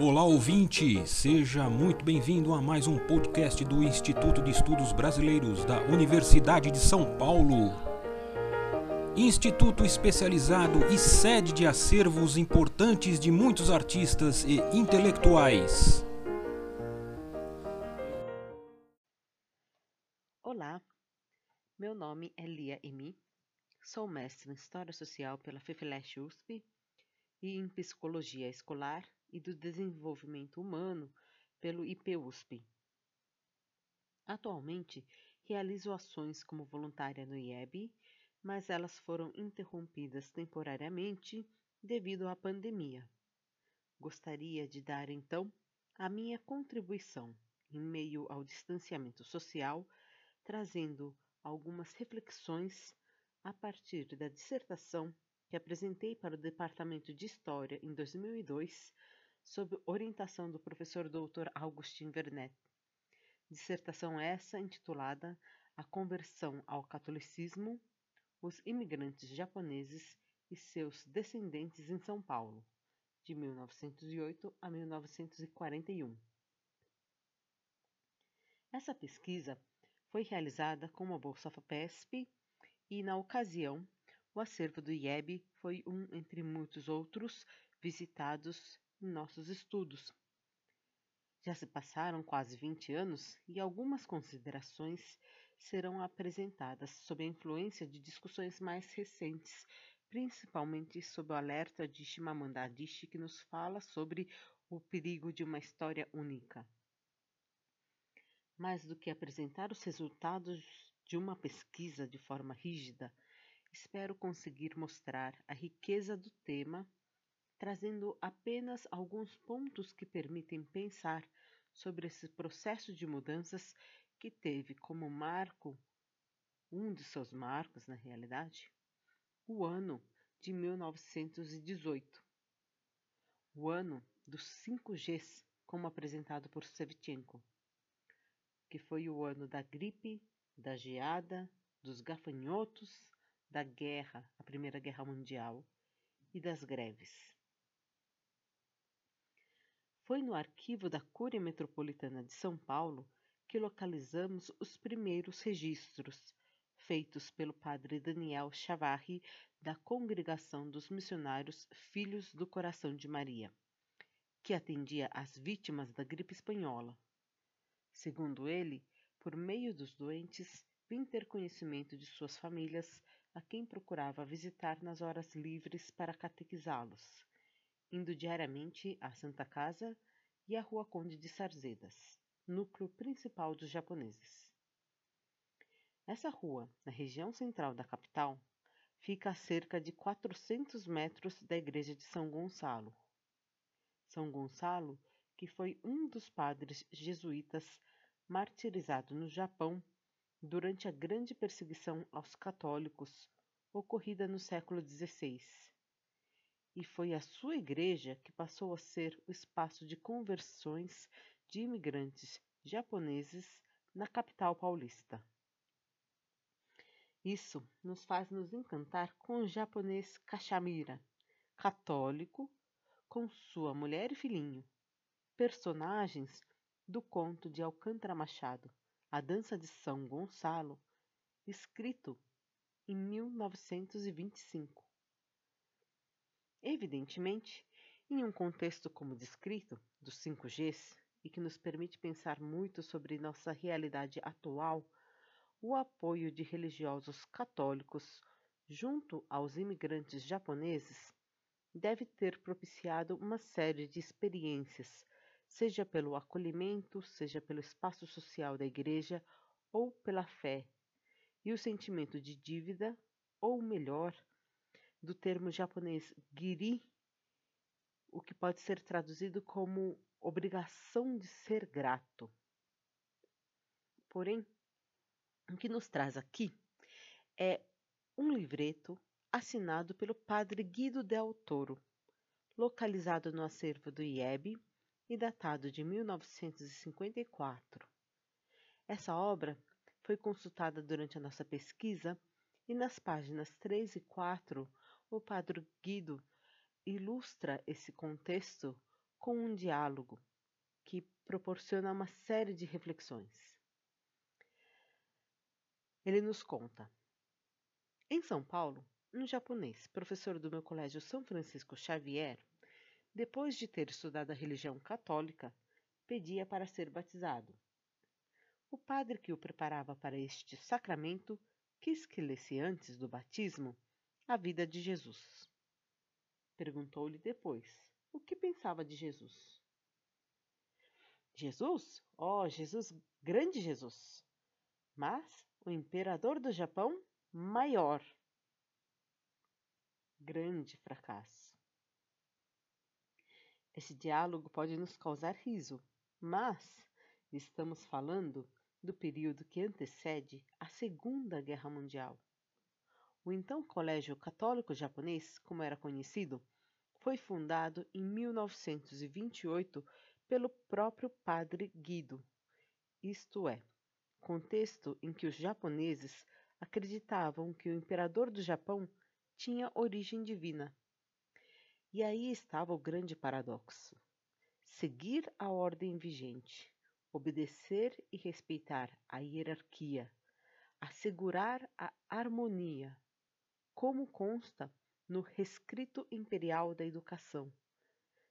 Olá ouvinte, seja muito bem-vindo a mais um podcast do Instituto de Estudos Brasileiros da Universidade de São Paulo. Instituto especializado e sede de acervos importantes de muitos artistas e intelectuais. Olá, meu nome é Lia Emi, sou mestre em História Social pela FEFELESH USP e em Psicologia Escolar e do Desenvolvimento Humano pelo IPUSP. Atualmente, realizo ações como voluntária no IEB, mas elas foram interrompidas temporariamente devido à pandemia. Gostaria de dar então a minha contribuição em meio ao distanciamento social, trazendo algumas reflexões a partir da dissertação que apresentei para o Departamento de História em 2002 sob orientação do professor Dr. Augustin Vernet. Dissertação essa intitulada A Conversão ao Catolicismo, os imigrantes japoneses e seus descendentes em São Paulo, de 1908 a 1941. Essa pesquisa foi realizada com uma bolsa FAPESP e, na ocasião, o acervo do IEB foi um entre muitos outros visitados em nossos estudos. Já se passaram quase 20 anos e algumas considerações serão apresentadas sob a influência de discussões mais recentes, principalmente sob o alerta de Shimamanda Adichie que nos fala sobre o perigo de uma história única. Mais do que apresentar os resultados de uma pesquisa de forma rígida, espero conseguir mostrar a riqueza do tema trazendo apenas alguns pontos que permitem pensar sobre esse processo de mudanças que teve como marco, um de seus marcos na realidade, o ano de 1918, o ano dos 5Gs, como apresentado por Sevchenko, que foi o ano da gripe, da geada, dos gafanhotos, da guerra, a Primeira Guerra Mundial e das greves. Foi no arquivo da Cúria Metropolitana de São Paulo que localizamos os primeiros registros, feitos pelo padre Daniel Chavarri, da Congregação dos Missionários Filhos do Coração de Maria, que atendia às vítimas da gripe espanhola. Segundo ele, por meio dos doentes, vim ter conhecimento de suas famílias, a quem procurava visitar nas horas livres para catequizá-los indo diariamente à Santa Casa e à Rua Conde de Sarzedas, núcleo principal dos japoneses. Essa rua, na região central da capital, fica a cerca de 400 metros da igreja de São Gonçalo. São Gonçalo, que foi um dos padres jesuítas martirizado no Japão durante a grande perseguição aos católicos ocorrida no século XVI e foi a sua igreja que passou a ser o espaço de conversões de imigrantes japoneses na capital paulista. Isso nos faz nos encantar com o japonês Kachamira, católico, com sua mulher e filhinho, personagens do conto de Alcântara Machado, A Dança de São Gonçalo, escrito em 1925. Evidentemente, em um contexto como descrito, dos 5Gs, e que nos permite pensar muito sobre nossa realidade atual, o apoio de religiosos católicos junto aos imigrantes japoneses deve ter propiciado uma série de experiências, seja pelo acolhimento, seja pelo espaço social da igreja ou pela fé, e o sentimento de dívida, ou melhor, do termo japonês giri, o que pode ser traduzido como obrigação de ser grato. Porém, o que nos traz aqui é um livreto assinado pelo padre Guido Del Toro, localizado no acervo do IEB e datado de 1954. Essa obra foi consultada durante a nossa pesquisa e nas páginas 3 e 4 o padre Guido ilustra esse contexto com um diálogo que proporciona uma série de reflexões. Ele nos conta: Em São Paulo, um japonês, professor do meu colégio São Francisco Xavier, depois de ter estudado a religião católica, pedia para ser batizado. O padre que o preparava para este sacramento quis que lesse antes do batismo a vida de Jesus. Perguntou-lhe depois o que pensava de Jesus. Jesus? Oh, Jesus, grande Jesus! Mas o imperador do Japão, maior. Grande fracasso. Esse diálogo pode nos causar riso, mas estamos falando do período que antecede a Segunda Guerra Mundial. O então Colégio Católico Japonês, como era conhecido, foi fundado em 1928 pelo próprio padre Guido, isto é, contexto em que os japoneses acreditavam que o imperador do Japão tinha origem divina. E aí estava o grande paradoxo: seguir a ordem vigente, obedecer e respeitar a hierarquia, assegurar a harmonia, como consta no rescrito imperial da educação.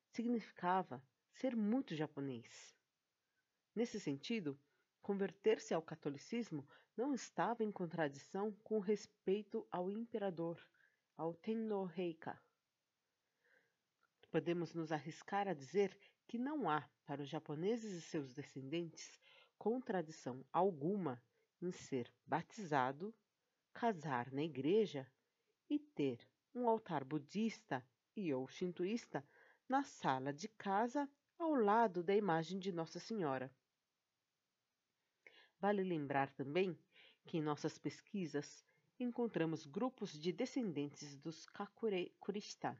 Significava ser muito japonês. Nesse sentido, converter-se ao catolicismo não estava em contradição com respeito ao imperador, ao Tenno Heika. Podemos nos arriscar a dizer que não há, para os japoneses e seus descendentes, contradição alguma em ser batizado, casar na igreja e ter um altar budista e ou shintoísta na sala de casa ao lado da imagem de Nossa Senhora. Vale lembrar também que em nossas pesquisas encontramos grupos de descendentes dos Kakurista,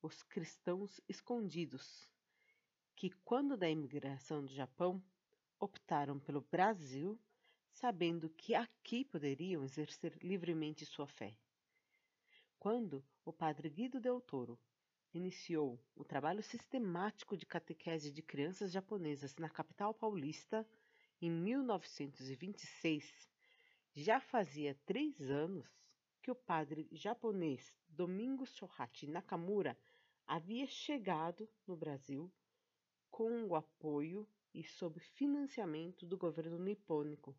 os cristãos escondidos, que, quando da imigração do Japão, optaram pelo Brasil, sabendo que aqui poderiam exercer livremente sua fé. Quando o padre Guido Del Toro iniciou o trabalho sistemático de catequese de crianças japonesas na capital paulista em 1926, já fazia três anos que o padre japonês Domingos Shohachi Nakamura havia chegado no Brasil com o apoio e sob financiamento do governo nipônico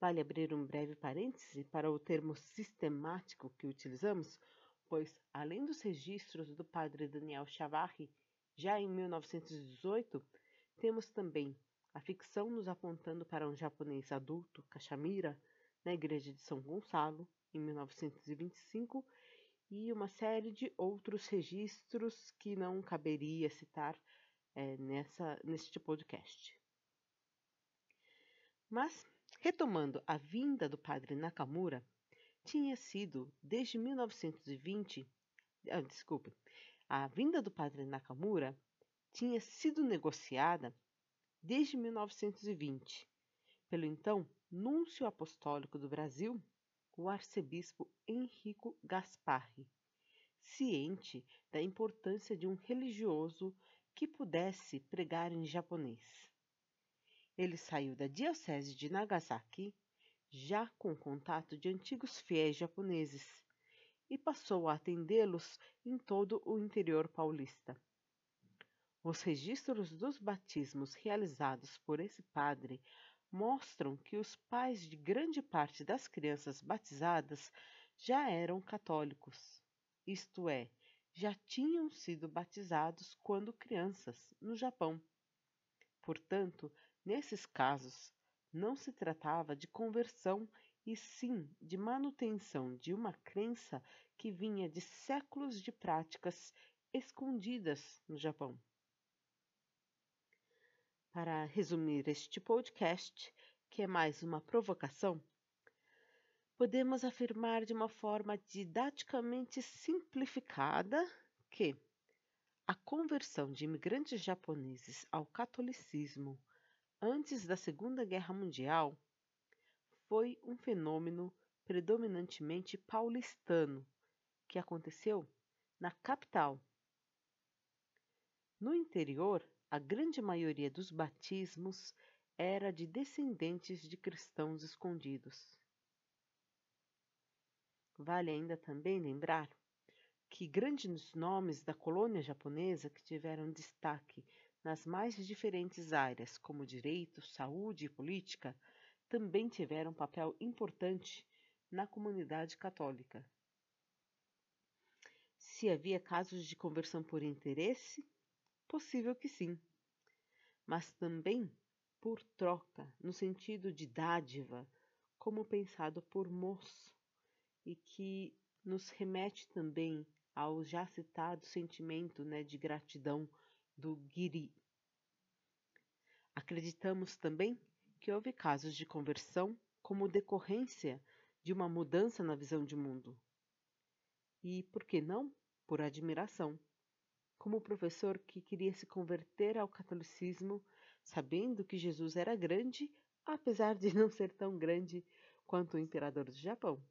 Vale abrir um breve parêntese para o termo sistemático que utilizamos, pois, além dos registros do padre Daniel Chavarri, já em 1918, temos também a ficção nos apontando para um japonês adulto, Cachamira, na igreja de São Gonçalo, em 1925, e uma série de outros registros que não caberia citar é, nessa, neste podcast. Mas Retomando a vinda do padre Nakamura, tinha sido desde 1920, ah, desculpe, a vinda do padre Nakamura tinha sido negociada desde 1920 pelo então Núncio Apostólico do Brasil, o arcebispo Henrico Gasparri, ciente da importância de um religioso que pudesse pregar em japonês. Ele saiu da diocese de Nagasaki já com contato de antigos fiéis japoneses e passou a atendê-los em todo o interior paulista. Os registros dos batismos realizados por esse padre mostram que os pais de grande parte das crianças batizadas já eram católicos, isto é, já tinham sido batizados quando crianças no Japão. Portanto, Nesses casos, não se tratava de conversão e sim de manutenção de uma crença que vinha de séculos de práticas escondidas no Japão. Para resumir este podcast, que é mais uma provocação, podemos afirmar de uma forma didaticamente simplificada que a conversão de imigrantes japoneses ao catolicismo antes da Segunda Guerra Mundial, foi um fenômeno predominantemente paulistano que aconteceu na capital. No interior, a grande maioria dos batismos era de descendentes de cristãos escondidos. Vale ainda também lembrar que grandes nomes da colônia japonesa que tiveram destaque nas mais diferentes áreas, como direito, saúde e política, também tiveram papel importante na comunidade católica. Se havia casos de conversão por interesse, possível que sim, mas também por troca, no sentido de dádiva, como pensado por Moço, e que nos remete também ao já citado sentimento né, de gratidão do Giri. Acreditamos também que houve casos de conversão como decorrência de uma mudança na visão de mundo. E, por que não, por admiração. Como o professor que queria se converter ao catolicismo, sabendo que Jesus era grande, apesar de não ser tão grande quanto o imperador do Japão.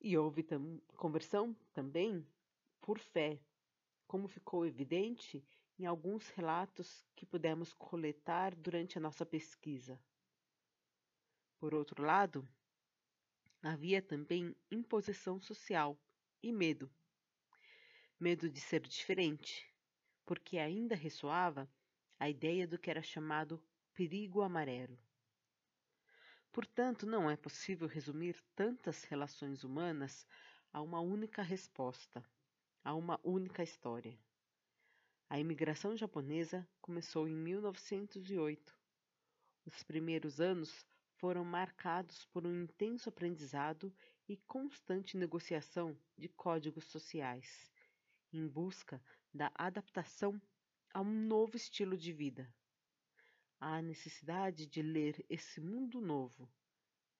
E houve tam conversão também por fé, como ficou evidente em alguns relatos que pudemos coletar durante a nossa pesquisa. Por outro lado, havia também imposição social e medo. Medo de ser diferente, porque ainda ressoava a ideia do que era chamado perigo amarelo. Portanto, não é possível resumir tantas relações humanas a uma única resposta, a uma única história. A imigração japonesa começou em 1908. Os primeiros anos foram marcados por um intenso aprendizado e constante negociação de códigos sociais, em busca da adaptação a um novo estilo de vida a necessidade de ler esse mundo novo,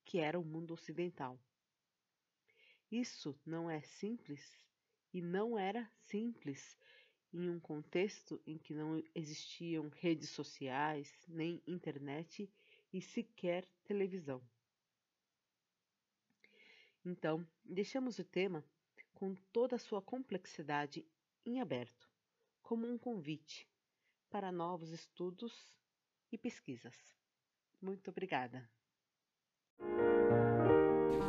que era o mundo ocidental. Isso não é simples e não era simples em um contexto em que não existiam redes sociais, nem internet e sequer televisão. Então, deixamos o tema com toda a sua complexidade em aberto, como um convite para novos estudos e pesquisas. Muito obrigada.